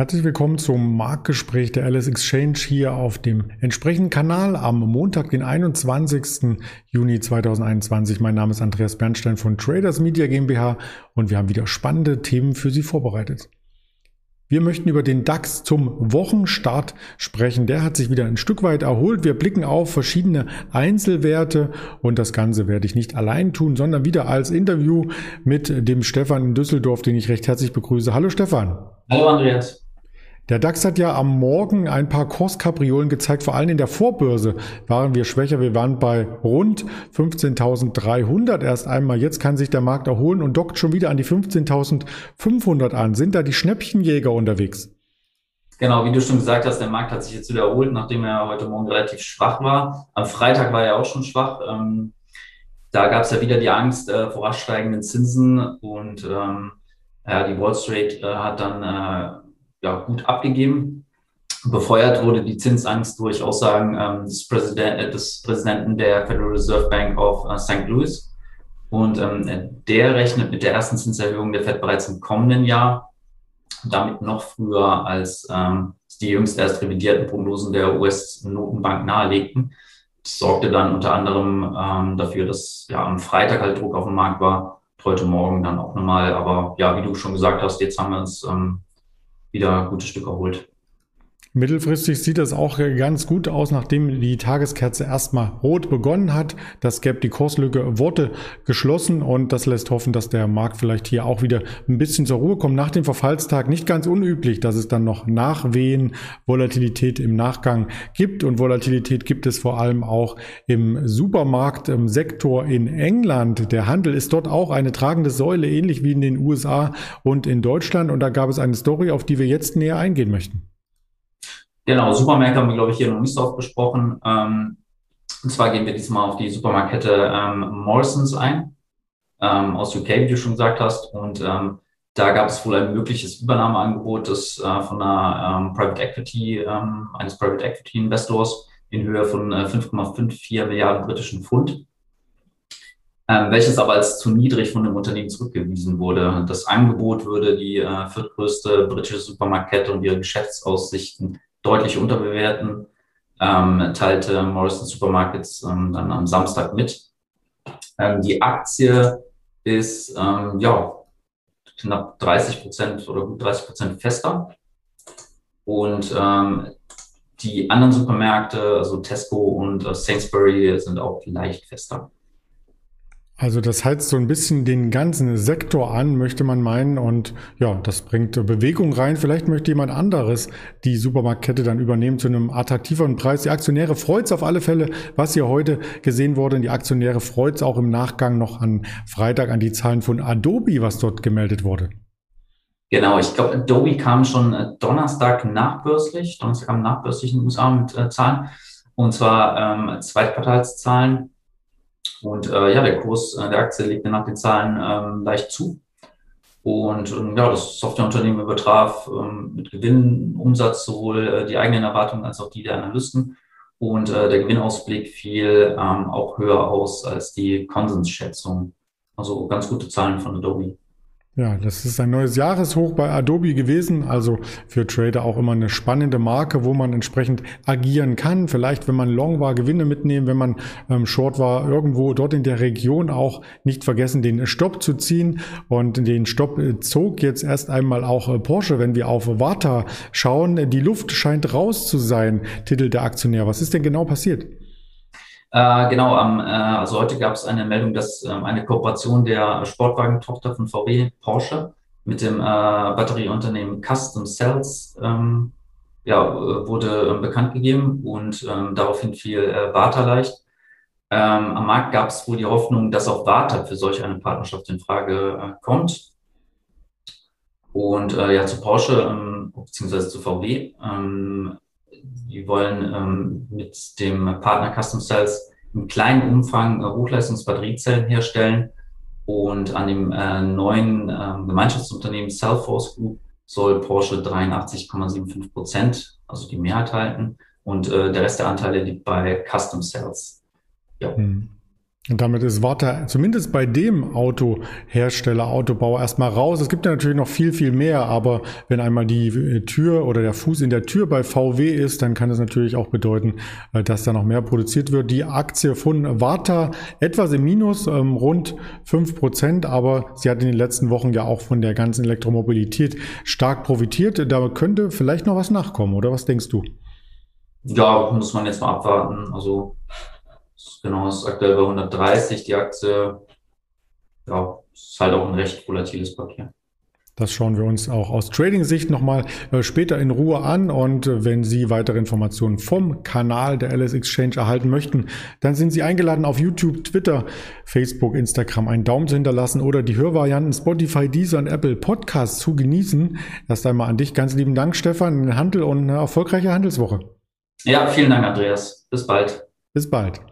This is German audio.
Herzlich willkommen zum Marktgespräch der Alice Exchange hier auf dem entsprechenden Kanal am Montag, den 21. Juni 2021. Mein Name ist Andreas Bernstein von Traders Media GmbH und wir haben wieder spannende Themen für Sie vorbereitet. Wir möchten über den DAX zum Wochenstart sprechen. Der hat sich wieder ein Stück weit erholt. Wir blicken auf verschiedene Einzelwerte und das Ganze werde ich nicht allein tun, sondern wieder als Interview mit dem Stefan in Düsseldorf, den ich recht herzlich begrüße. Hallo Stefan. Hallo Andreas. Der DAX hat ja am Morgen ein paar Kurskapriolen gezeigt, vor allem in der Vorbörse waren wir schwächer. Wir waren bei rund 15.300 erst einmal. Jetzt kann sich der Markt erholen und dockt schon wieder an die 15.500 an. Sind da die Schnäppchenjäger unterwegs? Genau, wie du schon gesagt hast, der Markt hat sich jetzt wieder erholt, nachdem er heute Morgen relativ schwach war. Am Freitag war er auch schon schwach. Ähm, da gab es ja wieder die Angst äh, vor rasch steigenden Zinsen und ähm, die Wall Street äh, hat dann äh, ja, gut abgegeben. Befeuert wurde die Zinsangst durch Aussagen ähm, des, Präsident, äh, des, Präsidenten der Federal Reserve Bank of äh, St. Louis. Und ähm, der rechnet mit der ersten Zinserhöhung der Fed bereits im kommenden Jahr, damit noch früher als ähm, die jüngst erst revidierten Prognosen der US-Notenbank nahelegten. Das sorgte dann unter anderem ähm, dafür, dass ja am Freitag halt Druck auf dem Markt war, heute Morgen dann auch nochmal. Aber ja, wie du schon gesagt hast, jetzt haben wir uns ähm, wieder gutes Stück erholt. Mittelfristig sieht das auch ganz gut aus, nachdem die Tageskerze erstmal rot begonnen hat. Das Gap, die Kurslücke wurde geschlossen und das lässt hoffen, dass der Markt vielleicht hier auch wieder ein bisschen zur Ruhe kommt. Nach dem Verfallstag nicht ganz unüblich, dass es dann noch Nachwehen, Volatilität im Nachgang gibt und Volatilität gibt es vor allem auch im Supermarktsektor in England. Der Handel ist dort auch eine tragende Säule, ähnlich wie in den USA und in Deutschland und da gab es eine Story, auf die wir jetzt näher eingehen möchten. Genau, Supermärkte haben wir, glaube ich, hier noch nicht so oft besprochen. Ähm, und zwar gehen wir diesmal auf die Supermarktkette ähm, Morrisons ein, ähm, aus UK, wie du schon gesagt hast. Und ähm, da gab es wohl ein mögliches Übernahmeangebot des, äh, von einer ähm, Private Equity, ähm, eines Private Equity Investors in Höhe von äh, 5,54 Milliarden britischen Pfund. Ähm, welches aber als zu niedrig von dem Unternehmen zurückgewiesen wurde. Das Angebot würde die äh, viertgrößte britische Supermarktkette und ihre Geschäftsaussichten deutlich unterbewerten, ähm, teilte Morrison Supermarkets ähm, dann am Samstag mit. Ähm, die Aktie ist ähm, ja knapp 30 Prozent oder gut 30 Prozent fester. Und ähm, die anderen Supermärkte, also Tesco und äh, Sainsbury, sind auch leicht fester. Also das heizt so ein bisschen den ganzen Sektor an, möchte man meinen. Und ja, das bringt Bewegung rein. Vielleicht möchte jemand anderes die Supermarktkette dann übernehmen zu einem attraktiveren Preis. Die Aktionäre freut es auf alle Fälle, was hier heute gesehen wurde. Die Aktionäre freut es auch im Nachgang noch an Freitag an die Zahlen von Adobe, was dort gemeldet wurde. Genau, ich glaube, Adobe kam schon äh, Donnerstag nachbörslich. Donnerstag kam nachbörslich in den USA mit äh, Zahlen. Und zwar ähm, Zweitquartalszahlen und äh, ja, der Kurs äh, der Aktie legte nach den Zahlen ähm, leicht zu. Und ähm, ja, das Softwareunternehmen übertraf ähm, mit Gewinn, Umsatz sowohl äh, die eigenen Erwartungen als auch die der Analysten. Und äh, der Gewinnausblick fiel ähm, auch höher aus als die Konsensschätzung. Also ganz gute Zahlen von Adobe. Ja, das ist ein neues Jahreshoch bei Adobe gewesen. Also für Trader auch immer eine spannende Marke, wo man entsprechend agieren kann. Vielleicht, wenn man Long war, Gewinne mitnehmen. Wenn man ähm, Short war, irgendwo dort in der Region auch nicht vergessen, den Stopp zu ziehen. Und den Stopp äh, zog jetzt erst einmal auch äh, Porsche. Wenn wir auf Warta schauen, die Luft scheint raus zu sein, Titel der Aktionär. Was ist denn genau passiert? Äh, genau, am, äh, also heute gab es eine Meldung, dass ähm, eine Kooperation der Sportwagentochter von VW Porsche mit dem äh, Batterieunternehmen Custom Cells ähm, ja, wurde ähm, bekannt gegeben und ähm, daraufhin fiel äh, Warta leicht. Ähm, am Markt gab es wohl die Hoffnung, dass auch Warta für solch eine Partnerschaft in Frage äh, kommt. Und äh, ja, zu Porsche ähm, beziehungsweise zu VW. Ähm, die wollen ähm, mit dem Partner Custom Cells im kleinen Umfang äh, Hochleistungsbatteriezellen herstellen. Und an dem äh, neuen äh, Gemeinschaftsunternehmen Cellforce Group soll Porsche 83,75 Prozent, also die Mehrheit halten. Und äh, der Rest der Anteile liegt bei Custom Cells. Ja. Hm. Und damit ist Warta zumindest bei dem Autohersteller, Autobauer erstmal raus. Es gibt ja natürlich noch viel, viel mehr, aber wenn einmal die äh, Tür oder der Fuß in der Tür bei VW ist, dann kann das natürlich auch bedeuten, äh, dass da noch mehr produziert wird. Die Aktie von Warta etwas im Minus, ähm, rund fünf Prozent, aber sie hat in den letzten Wochen ja auch von der ganzen Elektromobilität stark profitiert. Da könnte vielleicht noch was nachkommen, oder was denkst du? Ja, muss man jetzt mal abwarten. Also Genau, ist aktuell bei 130 die Aktie. Ja, ist halt auch ein recht volatiles Papier. Das schauen wir uns auch aus Trading-Sicht nochmal äh, später in Ruhe an. Und äh, wenn Sie weitere Informationen vom Kanal der LS Exchange erhalten möchten, dann sind Sie eingeladen, auf YouTube, Twitter, Facebook, Instagram einen Daumen zu hinterlassen oder die Hörvarianten Spotify, Deezer und Apple Podcasts zu genießen. Erst einmal an dich ganz lieben Dank, Stefan, den Handel und eine erfolgreiche Handelswoche. Ja, vielen Dank, Andreas. Bis bald. Bis bald.